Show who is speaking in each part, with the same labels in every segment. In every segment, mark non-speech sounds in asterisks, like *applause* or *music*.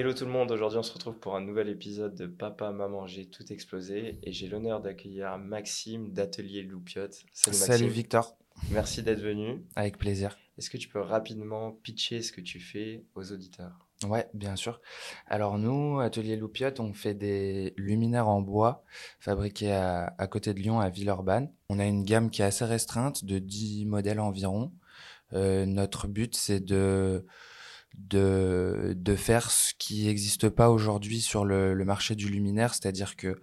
Speaker 1: Hello tout le monde, aujourd'hui on se retrouve pour un nouvel épisode de Papa, Maman, j'ai tout explosé et j'ai l'honneur d'accueillir Maxime d'Atelier Loupiote.
Speaker 2: Salut, Salut Victor.
Speaker 1: Merci d'être venu.
Speaker 2: Avec plaisir.
Speaker 1: Est-ce que tu peux rapidement pitcher ce que tu fais aux auditeurs?
Speaker 2: Ouais, bien sûr. Alors nous, Atelier Loupiote, on fait des luminaires en bois fabriqués à, côté de Lyon, à Villeurbanne. On a une gamme qui est assez restreinte, de 10 modèles environ. Euh, notre but, c'est de de, de faire ce qui n'existe pas aujourd'hui sur le, le, marché du luminaire, c'est-à-dire que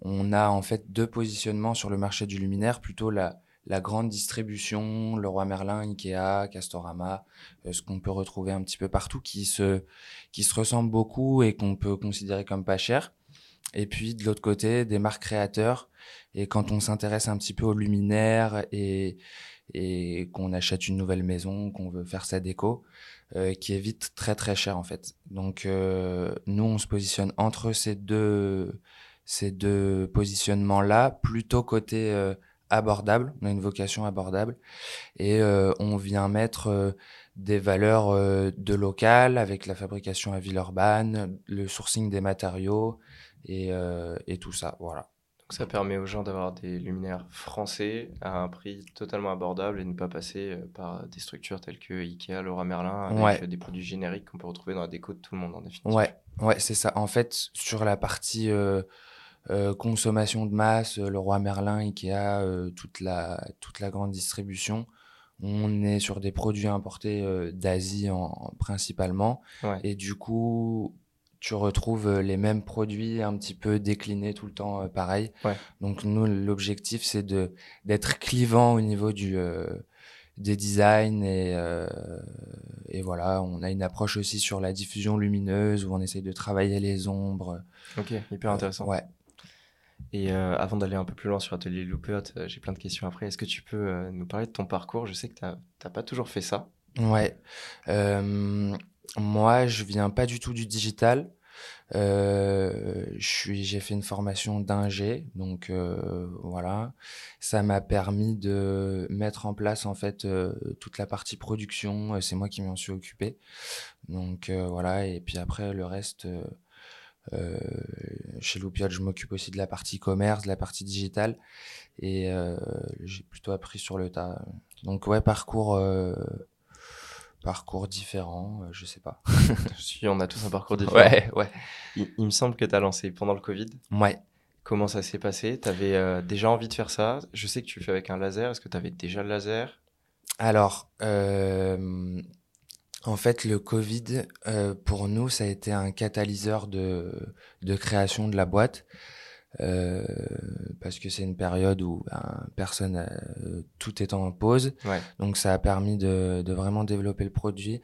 Speaker 2: on a en fait deux positionnements sur le marché du luminaire, plutôt la, la grande distribution, le roi Merlin, Ikea, Castorama, euh, ce qu'on peut retrouver un petit peu partout, qui se, qui se ressemble beaucoup et qu'on peut considérer comme pas cher. Et puis de l'autre côté, des marques créateurs. Et quand on s'intéresse un petit peu aux luminaires et, et qu'on achète une nouvelle maison, qu'on veut faire sa déco, euh, qui est vite très très cher en fait. Donc euh, nous on se positionne entre ces deux ces deux positionnements là, plutôt côté euh, abordable. On a une vocation abordable et euh, on vient mettre euh, des valeurs de local avec la fabrication à Villeurbanne, le sourcing des matériaux et, et tout ça. Voilà
Speaker 1: ça permet aux gens d'avoir des luminaires français à un prix totalement abordable et ne pas passer euh, par des structures telles que Ikea, Laura Merlin, avec des produits génériques qu'on peut retrouver dans la déco de tout le monde en définitive.
Speaker 2: Ouais, ouais c'est ça. En fait, sur la partie euh, euh, consommation de masse, Leroy Merlin, Ikea, toute, la, toute la grande distribution, on est sur des produits importés d'Asie en, principalement. Et du coup, tu retrouves euh, les mêmes produits un petit peu déclinés tout le temps euh, pareil. Donc nous l'objectif c'est de d'être clivant au niveau du euh, des designs et et voilà, on a une approche aussi sur la diffusion lumineuse où on essaye de travailler les ombres.
Speaker 1: OK, hyper intéressant.
Speaker 2: ouais.
Speaker 1: Et avant d'aller un peu plus loin sur Atelier Loopert, j'ai plein de questions après. Est-ce que tu peux nous parler de ton parcours? Je sais que tu n'as pas toujours fait ça.
Speaker 2: Ouais. Moi, je viens pas du tout du digital. Euh, j'ai fait une formation d'ingé, donc euh, voilà. Ça m'a permis de mettre en place en fait euh, toute la partie production. Euh, c'est moi qui m'en suis occupé. Donc euh, voilà. Et puis après le reste. chez Loupiot, je m'occupe aussi de la partie commerce, de la partie digitale, et j'ai plutôt appris sur le tas. Donc ouais, parcours parcours différent, euh, je sais pas. *laughs*
Speaker 1: on a tous un parcours différent.
Speaker 2: Ouais, ouais.
Speaker 1: Il, me semble que tu as lancé pendant le Covid.
Speaker 2: Ouais.
Speaker 1: Comment ça s'est passé? Tu avais euh, déjà envie de faire ça? Je sais que tu le fais avec un laser. Est-ce que tu avais déjà le laser?
Speaker 2: Alors, euh, en fait, le Covid, pour nous, ça a été un catalyseur de, de création de la boîte. Euh, parce que c'est une période où ben, personne, euh, tout est en pause. Donc ça a permis de, de, vraiment développer le produit,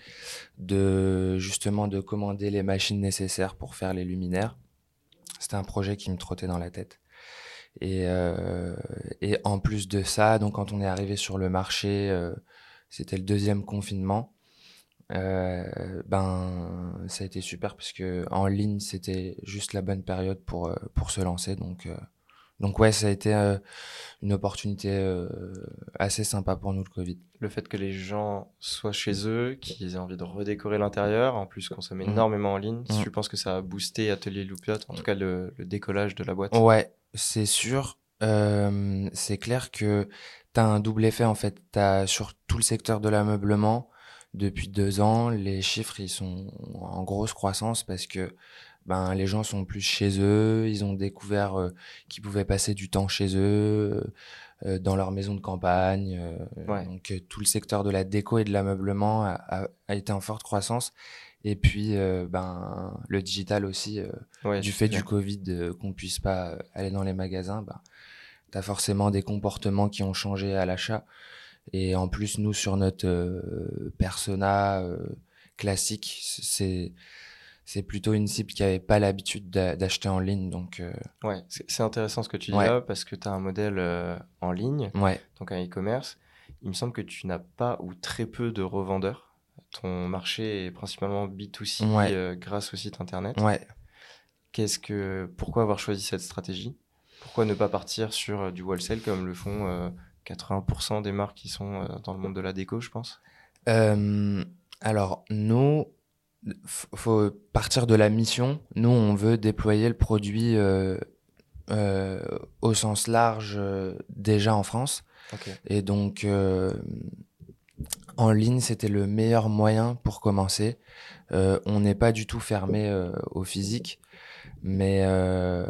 Speaker 2: de justement de commander les machines nécessaires pour faire les luminaires. C'était un projet qui me trottait dans la tête. Et, euh, et en plus de ça, donc quand on est arrivé sur le marché, euh, c'était le deuxième confinement. Euh, ben ça a été super parce que en ligne c'était juste la bonne période pour euh, pour se lancer donc euh, donc ouais ça a été une opportunité assez sympa pour nous le Covid.
Speaker 1: Le fait que les gens soient chez eux, qu'ils aient envie de redécorer l'intérieur, en plus consomme mmh. énormément en ligne, mmh. je pense que ça a boosté Atelier Loupiot, en tout cas le, le décollage de la boîte.
Speaker 2: Ouais, c'est sûr. c'est clair que tu as un double effet en fait. Tu as sur tout le secteur de l'ameublement, depuis deux ans, les chiffres ils sont en grosse croissance parce que ben les gens sont plus chez eux, ils ont découvert euh, qu'ils pouvaient passer du temps chez eux, euh, dans leur maison de campagne. Euh, donc tout le secteur de la déco et de l'ameublement a, a, été en forte croissance. Et puis ben le digital aussi, du fait du Covid, qu'on puisse pas aller dans les magasins, ben t'as forcément des comportements qui ont changé à l'achat. Et en plus, nous, sur notre euh, persona euh, classique, c'est c'est plutôt une cible qui avait pas l'habitude d'acheter en ligne. Donc, euh...
Speaker 1: ouais, c'est intéressant ce que tu dis là parce que tu as un modèle en ligne,
Speaker 2: ouais.
Speaker 1: donc un e-commerce. Il me semble que tu n'as pas ou très peu de revendeurs. Ton marché est principalement B2C euh, grâce au site internet.
Speaker 2: Ouais.
Speaker 1: Qu'est-ce que, pourquoi avoir choisi cette stratégie? Pourquoi ne pas partir sur du wholesale comme le font 80% des marques qui sont euh, dans le monde de la déco, je pense
Speaker 2: euh, Alors, nous, faut partir de la mission. Nous, on veut déployer le produit au sens large déjà en France. Et donc, en ligne, c'était le meilleur moyen pour commencer. on n'est pas du tout fermé au physique mais euh,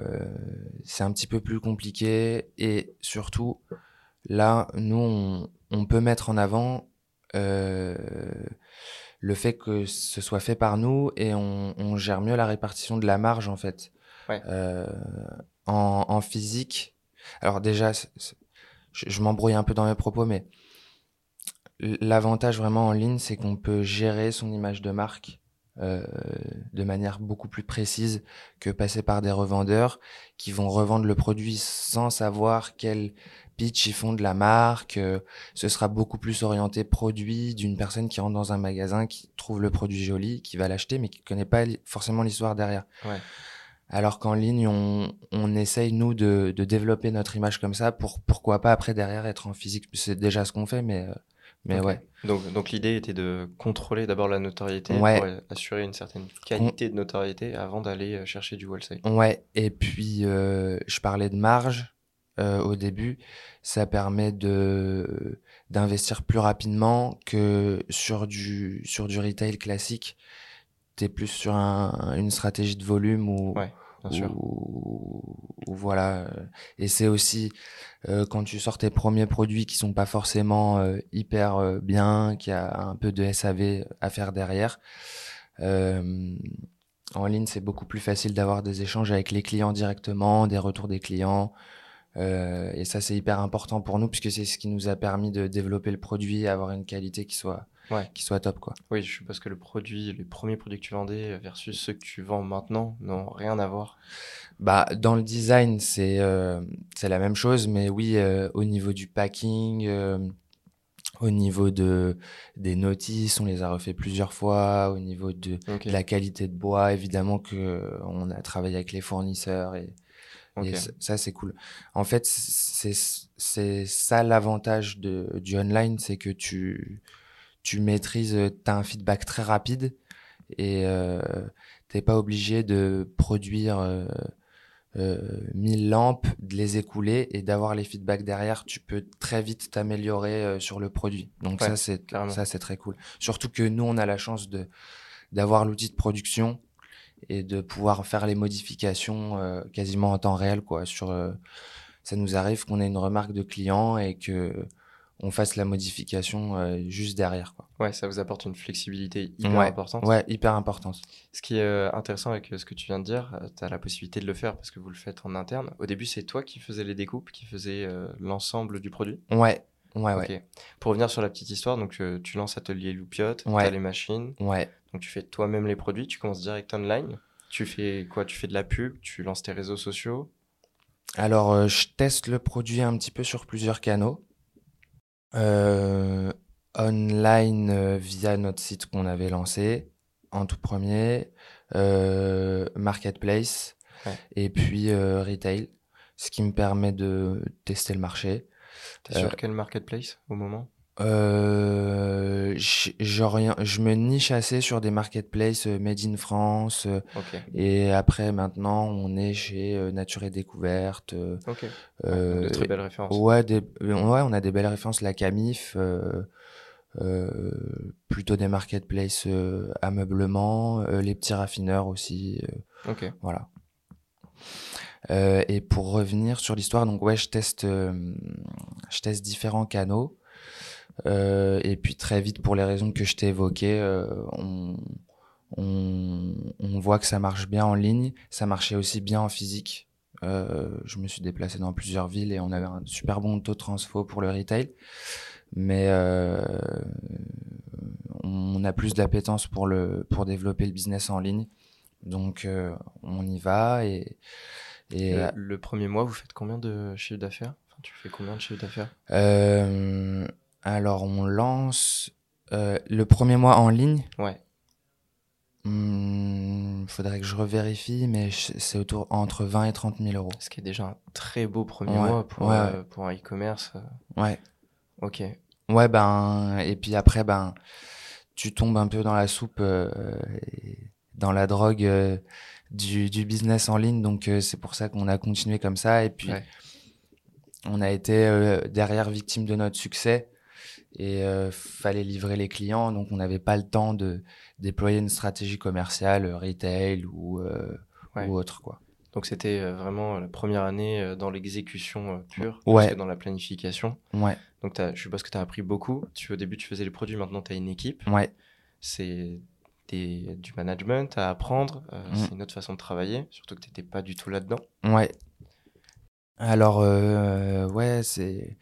Speaker 2: c'est un petit peu plus compliqué et surtout là nous on, on peut mettre en avant euh, le fait que ce soit fait par nous et on, on, gère mieux la répartition de la marge en fait ouais. euh, en, en, physique alors déjà je, je m'embrouille un peu dans mes propos mais l'avantage vraiment en ligne c'est qu'on peut gérer son image de marque euh, de manière beaucoup plus précise que passer par des revendeurs qui vont revendre le produit sans savoir quel pitch ils font de la marque. Euh, ce sera beaucoup plus orienté produit d'une personne qui rentre dans un magasin, qui trouve le produit joli, qui va l'acheter, mais qui connaît pas forcément l'histoire derrière. Ouais. Alors qu'en ligne, on, on, essaye, nous, de, de, développer notre image comme ça pour pourquoi pas après derrière être en physique. C'est déjà ce qu'on fait, mais euh, mais ouais.
Speaker 1: Donc, donc l'idée était de contrôler d'abord la notoriété pour assurer une certaine qualité de notoriété avant d'aller euh, chercher du wholesale.
Speaker 2: Ouais. Et puis euh, je parlais de marge euh, au début. Ça permet de d'investir plus rapidement que sur du sur du retail classique. T'es plus sur un, une stratégie de volume ou ouais ou, voilà. Et c'est aussi euh, quand tu sors tes premiers produits qui sont pas forcément euh, hyper euh, bien, qui a un peu de SAV à faire derrière. en ligne, c'est beaucoup plus facile d'avoir des échanges avec les clients directement, des retours des clients. Et ça, c'est hyper important pour nous puisque c'est ce qui nous a permis de développer le produit et avoir une qualité qui soit ouais. qui soit top quoi.
Speaker 1: Oui, je suppose que le produit, les premiers produits que tu vendais versus ceux que tu vends maintenant n'ont rien à voir.
Speaker 2: Bah dans le design c'est euh, c'est la même chose, mais oui euh, au niveau du packing. Euh, au niveau de des notices, on les a refait plusieurs fois. Au niveau de, de la qualité de bois, évidemment que on a travaillé avec les fournisseurs et, et ça c'est cool. En fait, c'est ça l'avantage du online, c'est que tu tu maîtrises, euh, tu as un feedback très rapide et euh, t'es pas obligé de produire euh, euh, 1000 lampes, de les écouler et d'avoir les feedbacks derrière. Tu peux très vite t'améliorer euh, sur le produit. Donc ça c'est ça c'est très cool. Surtout que nous on a la chance de d'avoir l'outil de production et de pouvoir faire les modifications quasiment en temps réel quoi. Sur ça nous arrive qu'on ait une remarque de client et que on fasse la modification euh, juste derrière. Quoi.
Speaker 1: Ouais, ça vous apporte une flexibilité hyper importante.
Speaker 2: Ouais, hyper importante.
Speaker 1: Ce qui est euh, intéressant avec euh, ce que tu viens de dire, tu as la possibilité de le faire parce que vous le faites en interne. Au début, c'est toi qui faisais les découpes, qui faisais l'ensemble du produit?
Speaker 2: Ouais, ouais, ouais.
Speaker 1: Pour revenir sur la petite histoire, donc tu lances Atelier Loupiote, tu as les machines.
Speaker 2: Ouais.
Speaker 1: Donc tu fais toi-même les produits, tu commences direct online. Tu fais quoi? Tu fais de la pub, tu lances tes réseaux sociaux?
Speaker 2: Alors, je teste le produit un petit peu sur plusieurs canaux. Euh, online euh, via notre site qu'on avait lancé en tout premier, euh, marketplace et puis retail, ce qui me permet de tester le marché.
Speaker 1: T'es sur quel marketplace au moment?
Speaker 2: Euh, je me niche assez sur des marketplaces euh, made in France. Euh, et après, maintenant, on est chez euh, Nature et Découverte.
Speaker 1: Okay. de très belles références.
Speaker 2: Ouais, des, ouais, on a des belles références. La Camif, plutôt des marketplaces ameublement, les petits raffineurs aussi.
Speaker 1: ok.
Speaker 2: Voilà. et pour revenir sur l'histoire, donc ouais, je teste, je teste différents canaux. Euh, et puis très vite, pour les raisons que je t'ai évoquées, euh, on, on, on, voit que ça marche bien en ligne. Ça marchait aussi bien en physique. Euh, je me suis déplacé dans plusieurs villes et on avait un super bon taux de transfo pour le retail. Mais on a plus d'appétence pour le pour développer le business en ligne. Donc on y va et,
Speaker 1: et le premier mois, vous faites combien de chiffre d'affaires? Enfin, Tu fais combien de chiffre d'affaires?
Speaker 2: Alors, on lance euh, le premier mois en ligne.
Speaker 1: Ouais.
Speaker 2: Il hmm, faudrait que je revérifie, mais c'est autour entre 20 et 30 000 euros.
Speaker 1: Ce qui est déjà un très beau premier mois pour, euh, pour un e-commerce.
Speaker 2: Ouais.
Speaker 1: Ok.
Speaker 2: Ouais, ben, et puis après, ben, tu tombes un peu dans la soupe, dans la drogue du, du, business en ligne. Donc c'est pour ça qu'on a continué comme ça. Et puis on a été derrière victime de notre succès et fallait livrer les clients. Donc on n'avait pas le temps de déployer une stratégie commerciale, retail ou, ou autre quoi.
Speaker 1: Donc c'était euh, vraiment la première année euh, dans l'exécution euh, pure,
Speaker 2: ouais.
Speaker 1: dans la planification.
Speaker 2: Ouais.
Speaker 1: Donc je suppose que tu as appris beaucoup. Tu, au début, tu faisais les produits, maintenant tu as une équipe.
Speaker 2: Ouais.
Speaker 1: C'est du management à apprendre, mm. c'est une autre façon de travailler, surtout que tu n'étais pas du tout là-dedans.
Speaker 2: Ouais. Alors, ouais, c'est...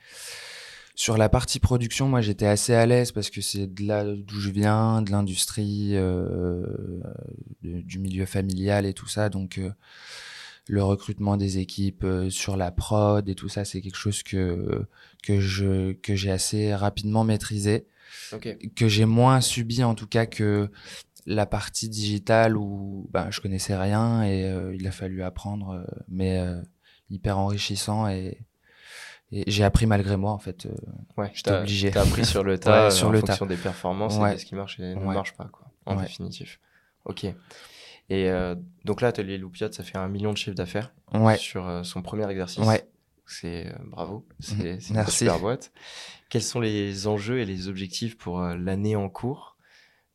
Speaker 2: Sur la partie production, moi j'étais assez à l'aise parce que c'est de là d'où je viens, de l'industrie, du milieu familial et tout ça. Donc le recrutement des équipes, euh, sur la prod et tout ça, c'est quelque chose que que je que j'ai assez rapidement maîtrisé, que j'ai moins subi en tout cas que la partie digitale où ben, je connaissais rien et euh, il a fallu apprendre, euh, mais hyper enrichissant et, et j'ai appris malgré moi en fait.
Speaker 1: ouais, j'étais obligé. T'as appris sur le *laughs* tas, sur en le fonction des performances et ce qui marche et ne marche pas quoi, en définitif. Ok. Et euh, donc là, Atelier Loupiat, ça fait un million de chiffres d'affaires sur euh, son premier exercice.
Speaker 2: Ouais.
Speaker 1: C'est euh, bravo, c'est une super boîte. Quels sont les enjeux et les objectifs pour l'année en cours?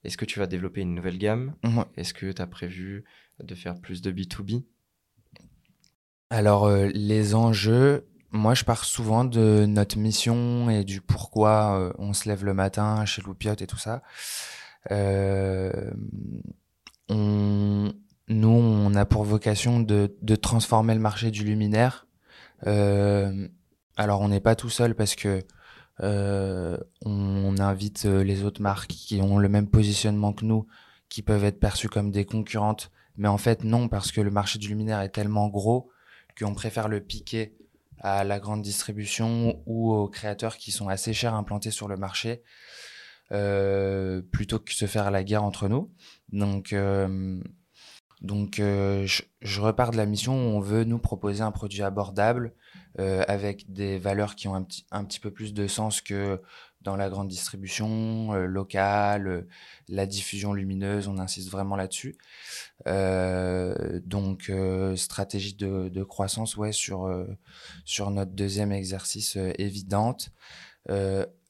Speaker 1: Est-ce que tu vas développer une nouvelle gamme? Est-ce que tu as prévu de faire plus de B2B
Speaker 2: Alors, les enjeux, moi, je pars souvent de notre mission et du pourquoi on se lève le matin chez Loupiot et tout ça. Euh, on, nous, on a pour vocation de, de transformer le marché du luminaire. Euh, alors, on n'est pas tout seul parce que euh, on, invite euh, les autres marques qui ont le même positionnement que nous, qui peuvent être perçues comme des concurrentes. Mais en fait, non, parce que le marché du luminaire est tellement gros qu'on préfère le piquer à la grande distribution ou aux créateurs qui sont assez chers implantés sur le marché euh, plutôt que se faire la guerre entre nous. Donc, euh, donc euh, je, repars de la mission où on veut nous proposer un produit abordable avec des valeurs qui ont un petit, un petit peu plus de sens que dans la grande distribution locale, la diffusion lumineuse, on insiste vraiment là-dessus. donc stratégie de, de, croissance, ouais, sur sur notre deuxième exercice évidente.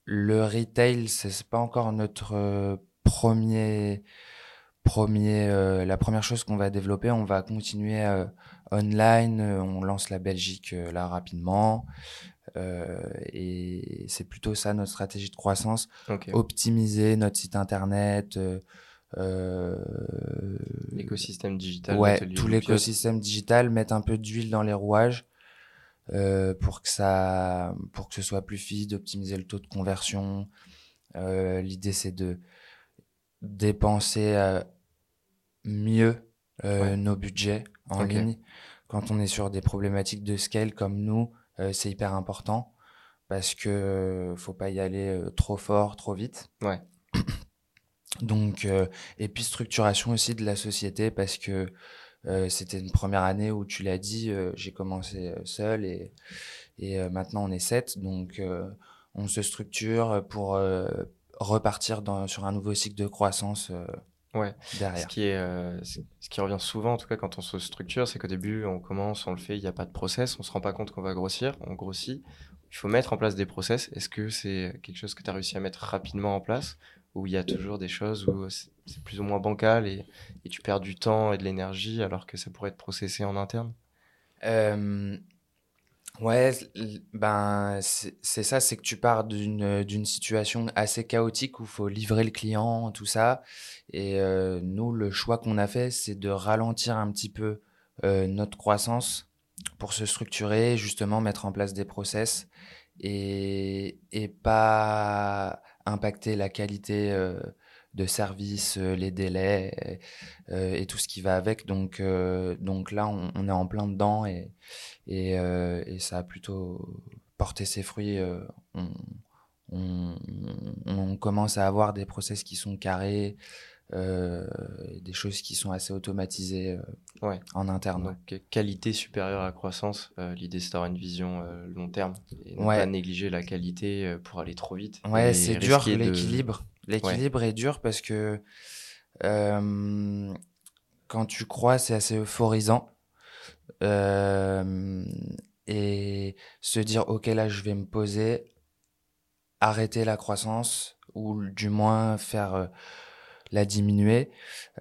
Speaker 2: Le retail, c'est pas encore notre euh, premier, premier, euh, la première chose qu'on va développer. On va continuer euh, online. On lance la Belgique là rapidement. Et c'est plutôt ça notre stratégie de croissance. Optimiser notre site internet.
Speaker 1: l'écosystème digital.
Speaker 2: Ouais, tout l'écosystème digital, mettre un peu d'huile dans les rouages euh, pour que ça, pour que ce soit plus fluide, optimiser le taux de conversion. Euh, L'idée c'est de dépenser euh, mieux euh, nos budgets en ligne. Quand on est sur des problématiques de scale comme nous, euh, c'est hyper important parce que faut pas y aller trop fort, trop vite.
Speaker 1: Ouais. *clears throat*
Speaker 2: Donc, et puis structuration aussi de la société parce que euh, c'était une première année où tu l'as dit, euh, j'ai commencé euh, seul et, et maintenant on est sept. Donc on se structure pour repartir dans, sur un nouveau cycle de croissance.
Speaker 1: Ouais. Derrière. Ce qui, est, ce qui revient souvent, en tout cas, quand on se structure, c'est qu'au début, on commence, on le fait, il n'y a pas de process, on se rend pas compte qu'on va grossir, on grossit. Il faut mettre en place des process. Est-ce que c'est quelque chose que tu as réussi à mettre rapidement en place où il y a toujours des choses où c'est plus ou moins bancal et, et, tu perds du temps et de l'énergie alors que ça pourrait être processé en interne?
Speaker 2: Euh, Ouais, ben c'est ça, c'est que tu pars d'une situation assez chaotique où il faut livrer le client, tout ça. Et euh, nous, le choix qu'on a fait, c'est de ralentir un petit peu euh, notre croissance pour se structurer, justement mettre en place des process et, et pas impacter la qualité euh, de service, euh, les délais euh, et tout ce qui va avec. Donc, donc là, on, est en plein dedans et, et, et, ça a plutôt porté ses fruits. On, on, on, commence à avoir des process qui sont carrés, des choses qui sont assez automatisées en interne.
Speaker 1: Donc, qualité supérieure à croissance, l'idée c'est d'avoir une vision long terme et ne pas négliger la qualité pour aller trop vite.
Speaker 2: Ouais, c'est dur l'équilibre. L'équilibre est dur parce que quand tu crois, c'est assez euphorisant. Et se dire, OK, là, je vais me poser, arrêter la croissance, ou du moins faire la diminuer,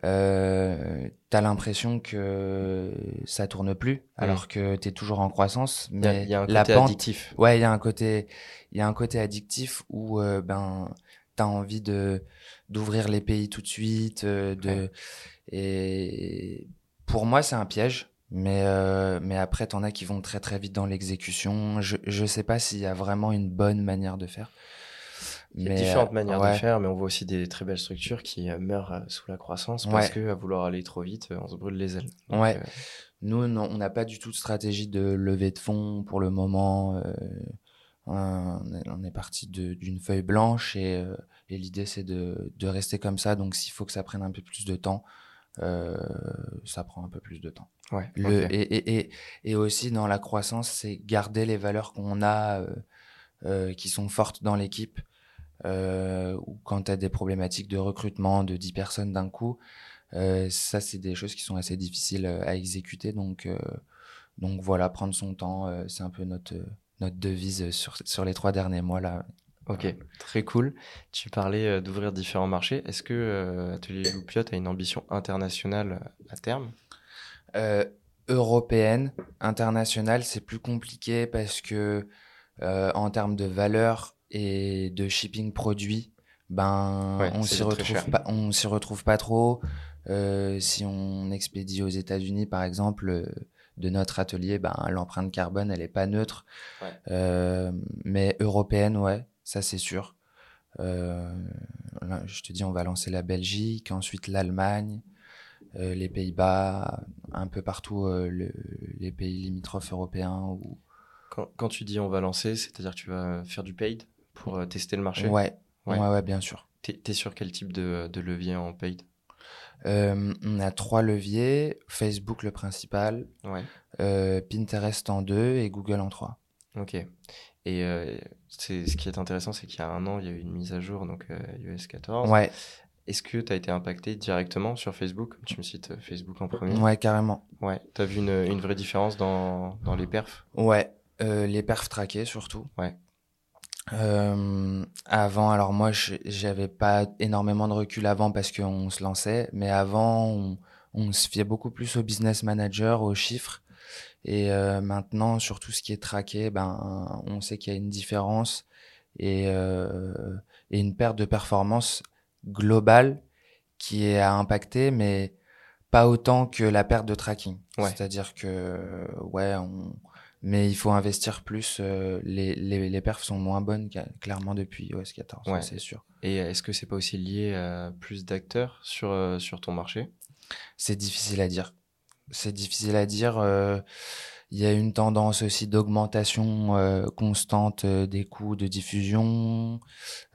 Speaker 2: euh, tu as l'impression que ça tourne plus, alors que tu es toujours en croissance. Mais
Speaker 1: il y, a un côté addictif.
Speaker 2: Ouais, il y a un côté, il y a un côté addictif où ben tu as envie de d'ouvrir les pays tout de suite, de et pour moi c'est un piège. Mais, euh, mais après, t'en as qui vont très très vite dans l'exécution. Je ne sais pas s'il y a vraiment une bonne manière de faire.
Speaker 1: Il y a différentes manières de faire, mais on voit aussi des très belles structures qui euh, meurent euh, sous la croissance parce que à vouloir aller trop vite, on se brûle les ailes.
Speaker 2: ouais. Nous, on n'a pas du tout de stratégie de levée de fonds pour le moment. on est, parti d'une feuille blanche et, et l'idée c'est de, de, rester comme ça. Donc s'il faut que ça prenne un peu plus de temps, euh, ça prend un peu plus de temps.
Speaker 1: Ouais,
Speaker 2: le, et, et, et, et, aussi dans la croissance, c'est garder les valeurs qu'on a euh, euh, qui sont fortes dans l'équipe. ou quand tu as des problématiques de recrutement de 10 personnes d'un coup, ça, c'est des choses qui sont assez difficiles à exécuter. Donc, donc voilà, prendre son temps, c'est un peu notre, notre devise sur, sur les trois derniers mois là.
Speaker 1: Ok, très cool. Tu parlais euh, d'ouvrir différents marchés. Est-ce que euh, Atelier Loupiot a une ambition internationale euh, à terme?
Speaker 2: Européenne, internationale, c'est plus compliqué parce que en termes de valeur et de shipping produit, ben on s'y retrouve pas, on s'y retrouve pas trop. si on expédie aux États-Unis, par exemple, de notre atelier, ben l'empreinte carbone, elle est pas neutre. mais européenne, ouais ça c'est sûr. Euh, je te dis, on va lancer la Belgique, ensuite l'Allemagne, euh, les Pays-Bas, un peu partout euh, les pays limitrophes européens. Ou...
Speaker 1: Quand, tu dis on va lancer, c'est-à-dire que tu vas faire du paid pour tester le marché?
Speaker 2: Ouais. ouais. ouais, bien sûr.
Speaker 1: Tu es, sur quel type de, de levier en paid?
Speaker 2: On a trois leviers, Facebook le principal, Pinterest en deux et Google en trois.
Speaker 1: Ok. Et euh, c'est, ce qui est intéressant, c'est qu'il y a un an, il y a eu une mise à jour, donc iOS euh, 14.
Speaker 2: Ouais.
Speaker 1: Est-ce que tu as été impacté directement sur Facebook Tu me cites euh, Facebook en premier?
Speaker 2: Ouais, carrément.
Speaker 1: Ouais. Tu as vu une, une, vraie différence dans, dans les perfs?
Speaker 2: Ouais. les perfs traqués surtout.
Speaker 1: Ouais.
Speaker 2: avant, alors moi, j'avais pas énormément de recul avant parce qu'on se lançait, mais avant, on, on, se fiait beaucoup plus au business manager, aux chiffres. Et euh, maintenant, sur tout ce qui est traqué, ben, on sait qu'il y a une différence et, euh, et, une perte de performance globale qui est à impacter, mais pas autant que la perte de tracking. C'est-à-dire que, ouais, on... mais il faut investir plus. Euh, les, les, les, perfs sont moins bonnes clairement depuis OS 14, ouais. c'est sûr.
Speaker 1: Et est-ce que c'est pas aussi lié à plus d'acteurs sur, sur ton marché?
Speaker 2: C'est difficile à dire c'est difficile à dire. Euh, il y a une tendance aussi d'augmentation euh, constante euh, des coûts de diffusion.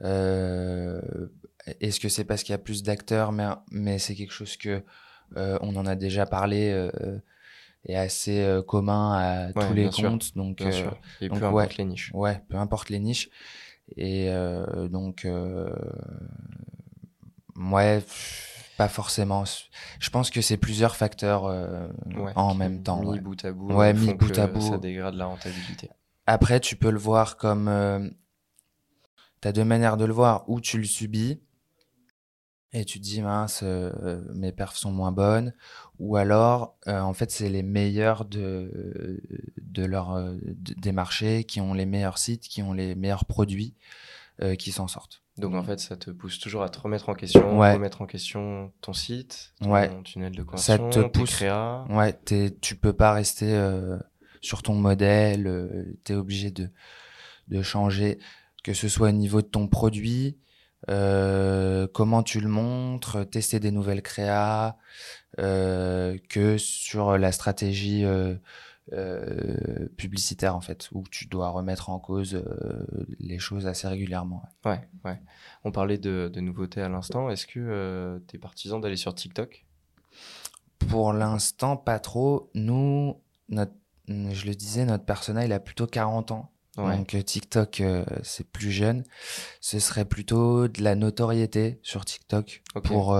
Speaker 2: Est-ce que c'est parce qu'il y a plus d'acteurs? Mais, mais c'est quelque chose que on en a déjà parlé est assez commun à tous les comptes. Donc,
Speaker 1: Et peu importe les niches.
Speaker 2: Ouais, peu importe les niches. Et donc, ouais pas forcément. Je pense que c'est plusieurs facteurs euh, en même temps.
Speaker 1: Mis bout à bout.
Speaker 2: Ouais, mis bout à bout.
Speaker 1: Ça dégrade la rentabilité.
Speaker 2: Après, tu peux le voir comme. Euh, tu as deux manières de le voir. Ou tu le subis et tu te dis, mince, euh, mes perfs sont moins bonnes. Ou alors, en fait, c'est les meilleurs de, de leur, des marchés qui ont les meilleurs sites, qui ont les meilleurs produits, qui s'en sortent.
Speaker 1: Donc en fait, ça te pousse toujours à te remettre en question, remettre en question ton site, ton tunnel de conversion, ça te pousse. créa.
Speaker 2: Ouais, tu peux pas rester euh, sur ton modèle, euh, tu es obligé de, de changer, que ce soit au niveau de ton produit, euh, comment tu le montres, tester des nouvelles créas, que sur la stratégie euh, publicitaire en fait, où tu dois remettre en cause euh, les choses assez régulièrement.
Speaker 1: Ouais, ouais. On parlait de, de nouveautés à l'instant. Est-ce que euh, tu es partisan d'aller sur TikTok?
Speaker 2: Pour l'instant, pas trop. Nous, notre, je le disais, notre personnel il a plutôt 40 ans. Donc TikTok, c'est plus jeune. Ce serait plutôt de la notoriété sur TikTok pour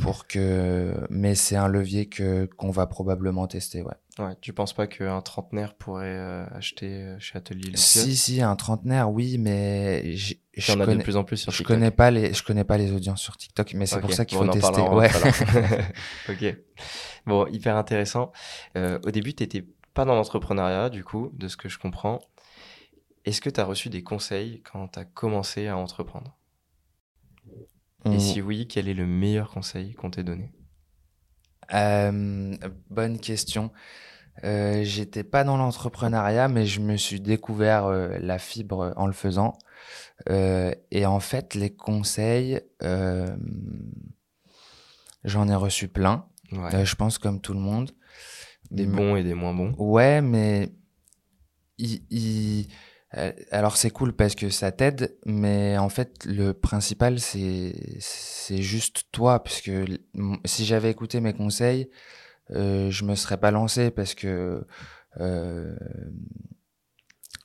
Speaker 2: pour que mais c'est un levier que qu'on va probablement tester ouais.
Speaker 1: Ouais, tu penses pas qu'un trentenaire pourrait euh, acheter euh, chez Atelier
Speaker 2: Si si, un trentenaire oui, mais
Speaker 1: je connais de plus en plus sur
Speaker 2: TikTok. Je connais pas les je connais pas les audiences sur TikTok, mais c'est pour ça qu'il faut tester. Ouais. *laughs* *laughs*
Speaker 1: OK. Bon, hyper intéressant. Euh, au début, tu étais pas dans l'entrepreneuriat du coup, de ce que je comprends. Est-ce que tu as reçu des conseils quand tu as commencé à entreprendre? Et si oui, quel est le meilleur conseil qu'on t'ait donné?
Speaker 2: Euh, Bonne question. Euh, J'étais pas dans l'entrepreneuriat, mais je me suis découvert euh, la fibre en le faisant. Et en fait, les conseils, j'en ai reçu plein. je pense comme tout le monde.
Speaker 1: Des bons et des moins bons.
Speaker 2: Ouais, mais il alors c'est cool parce que ça t'aide, mais en fait le principal c'est c'est juste toi, puisque si j'avais écouté mes conseils, euh, je me serais pas lancé parce que euh,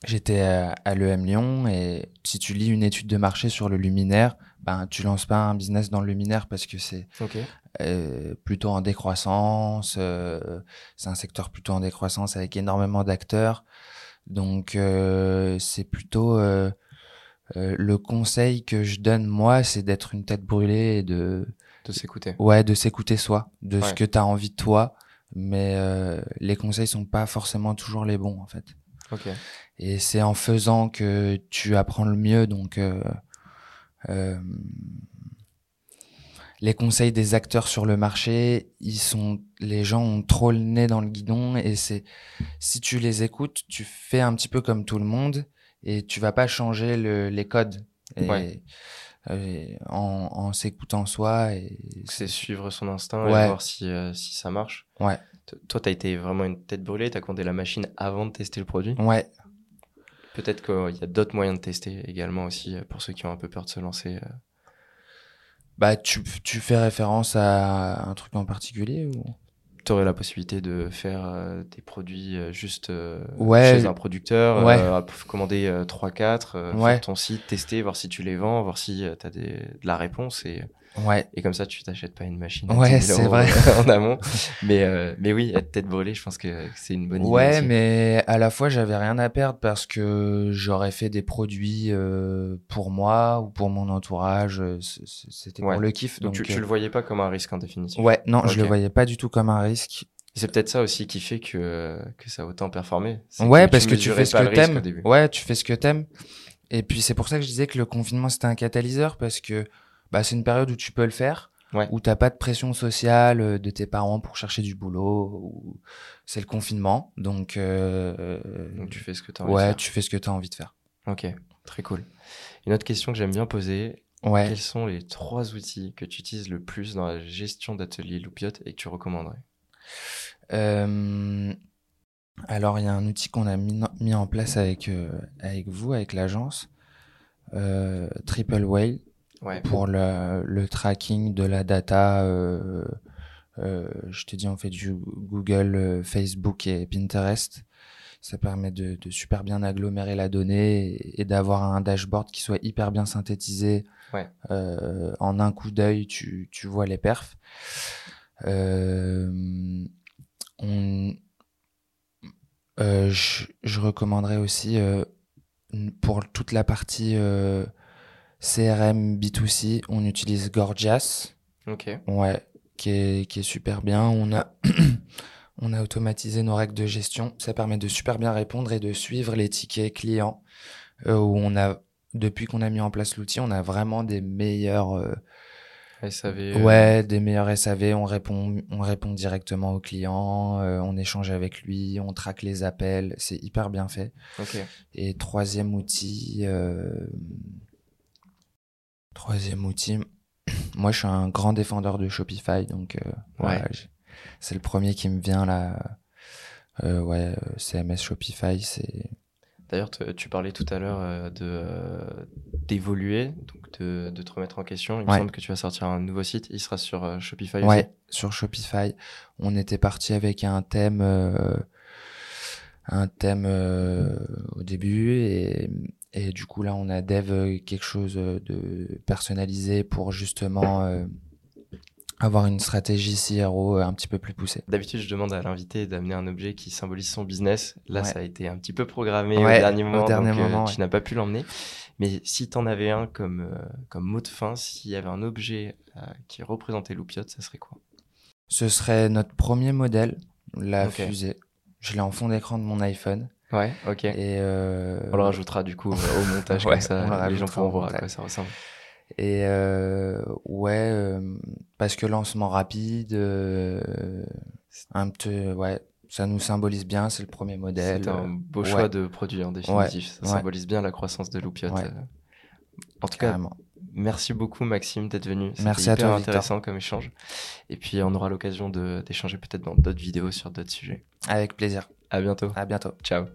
Speaker 2: j'étais à, l'EM Lyon et si tu lis une étude de marché sur le luminaire, ben tu lances pas un business dans le luminaire parce que c'est euh, plutôt en décroissance, c'est un secteur plutôt en décroissance avec énormément d'acteurs. Donc euh, c'est plutôt euh, euh, le conseil que je donne moi, c'est d'être une tête brûlée et de
Speaker 1: de s'écouter.
Speaker 2: Ouais, de s'écouter soi, de ce que tu as envie de toi, mais les conseils sont pas forcément toujours les bons en fait.
Speaker 1: Ok.
Speaker 2: Et c'est en faisant que tu apprends le mieux, donc les conseils des acteurs sur le marché, ils sont, les gens ont trop le nez dans le guidon et c'est, si tu les écoutes, tu fais un petit peu comme tout le monde et tu vas pas changer le, les codes. Et, euh, en, en s'écoutant soi et
Speaker 1: c'est suivre son instinct et voir si, euh, si ça marche.
Speaker 2: Ouais.
Speaker 1: Toi, tu as été vraiment une tête brûlée, tu as compté la machine avant de tester le produit.
Speaker 2: Ouais.
Speaker 1: Peut-être qu'il y a d'autres moyens de tester également aussi euh, pour ceux qui ont un peu peur de se lancer.
Speaker 2: Bah, tu, tu fais référence à un truc en particulier ou?
Speaker 1: Tu aurais la possibilité de faire euh, des produits euh, juste euh,
Speaker 2: ouais,
Speaker 1: chez un producteur, commander 3-4, faire ton site, tester, voir si tu les vends, voir si tu as des, de la réponse et
Speaker 2: Ouais.
Speaker 1: Et comme ça, tu t'achètes pas une machine.
Speaker 2: Ouais, c'est vrai.
Speaker 1: en amont. *laughs* Mais, euh, mais oui, être tête brûlée, je pense que c'est une bonne idée.
Speaker 2: Ouais, mais à la fois, j'avais rien à perdre parce que j'aurais fait des produits euh, pour moi ou pour mon entourage. C'était pour le kiff.
Speaker 1: Donc, tu, tu, le voyais pas comme un risque en définitive.
Speaker 2: Ouais, non, je le voyais pas du tout comme un risque.
Speaker 1: C'est peut-être ça aussi qui fait que, que ça a autant performé.
Speaker 2: Ouais, parce que tu fais ce que t'aimes. Ouais, tu fais ce que t'aimes. Et puis c'est pour ça que je disais que le confinement c'était un catalyseur parce que bah, c'est une période où tu peux le faire,
Speaker 1: ouais.
Speaker 2: où t'as pas de pression sociale euh, de tes parents pour chercher du boulot. Ou... C'est le confinement, donc. Euh,
Speaker 1: donc tu fais ce que tu as envie
Speaker 2: ouais,
Speaker 1: de faire.
Speaker 2: tu fais ce que tu as envie de faire.
Speaker 1: Ok, très cool. Une autre question que j'aime bien poser.
Speaker 2: Ouais.
Speaker 1: Quels sont les trois outils que tu utilises le plus dans la gestion d'atelier Loupiot et que tu recommanderais?
Speaker 2: Euh... Alors, il y a un outil qu'on a mis, mis, en place avec, euh, avec vous, avec l'agence, Triple Whale pour le, le, tracking de la data. Euh, euh, je te dis, on fait du Google, euh, Facebook et Pinterest. Ça permet de, de super bien agglomérer la donnée et, d'avoir un dashboard qui soit hyper bien synthétisé.
Speaker 1: Ouais.
Speaker 2: Euh, en un coup d'œil, tu, tu vois les perfs. On, je, je, recommanderais aussi pour toute la partie euh, CRM B2C, on utilise Gorgias.
Speaker 1: Ok.
Speaker 2: Ouais, qui est, qui est super bien. On a, *coughs* on a automatisé nos règles de gestion. Ça permet de super bien répondre et de suivre les tickets clients. Euh, où on a, depuis qu'on a mis en place l'outil, on a vraiment des meilleurs. Euh,
Speaker 1: SAV. Euh.
Speaker 2: Ouais, des meilleurs SAV. On répond, on répond directement au client. Euh, on échange avec lui. On traque les appels. C'est hyper bien fait.
Speaker 1: Ok.
Speaker 2: Et troisième outil. Euh, Troisième outil. *clears throat* Moi, je suis un grand défendeur de Shopify, donc euh, ouais. c'est le premier qui me vient là. ouais, CMS Shopify, c'est
Speaker 1: D'ailleurs, tu parlais tout à l'heure euh, de euh, d'évoluer, donc de, de, te remettre en question. Il me semble que tu vas sortir un nouveau site. Il sera sur euh, Shopify
Speaker 2: ouais, sur Shopify. On était parti avec un thème, un thème au début et, et du coup là, on a dev quelque chose de personnalisé pour justement avoir une stratégie CRO un petit peu plus poussée.
Speaker 1: D'habitude, je demande à l'invité d'amener un objet qui symbolise son business. Là, ça a été un petit peu programmé au dernier moment, donc euh, tu n'as pas pu l'emmener. Mais si tu en avais un comme, euh, comme mot de fin, s'il y avait un objet euh, qui représentait Loupiote, ça serait quoi?
Speaker 2: Ce serait notre premier modèle, la fusée. Je l'ai en fond d'écran de mon iPhone.
Speaker 1: Ouais, ok. Et On le rajoutera du coup au montage, *laughs* comme ça les gens pourront voir à quoi ça ressemble.
Speaker 2: Et euh, ouais, euh, parce que lancement rapide, euh, un peu, ouais, ça nous symbolise bien, c'est le premier modèle.
Speaker 1: C'est un beau choix de produit en définitif. ça symbolise bien la croissance de Loupiote. En tout cas, merci beaucoup Maxime d'être venu.
Speaker 2: Merci à toi.
Speaker 1: intéressant comme échange. Et puis on aura l'occasion d'échanger peut-être dans d'autres vidéos sur d'autres sujets.
Speaker 2: Avec plaisir.
Speaker 1: À bientôt.
Speaker 2: À bientôt.
Speaker 1: Ciao.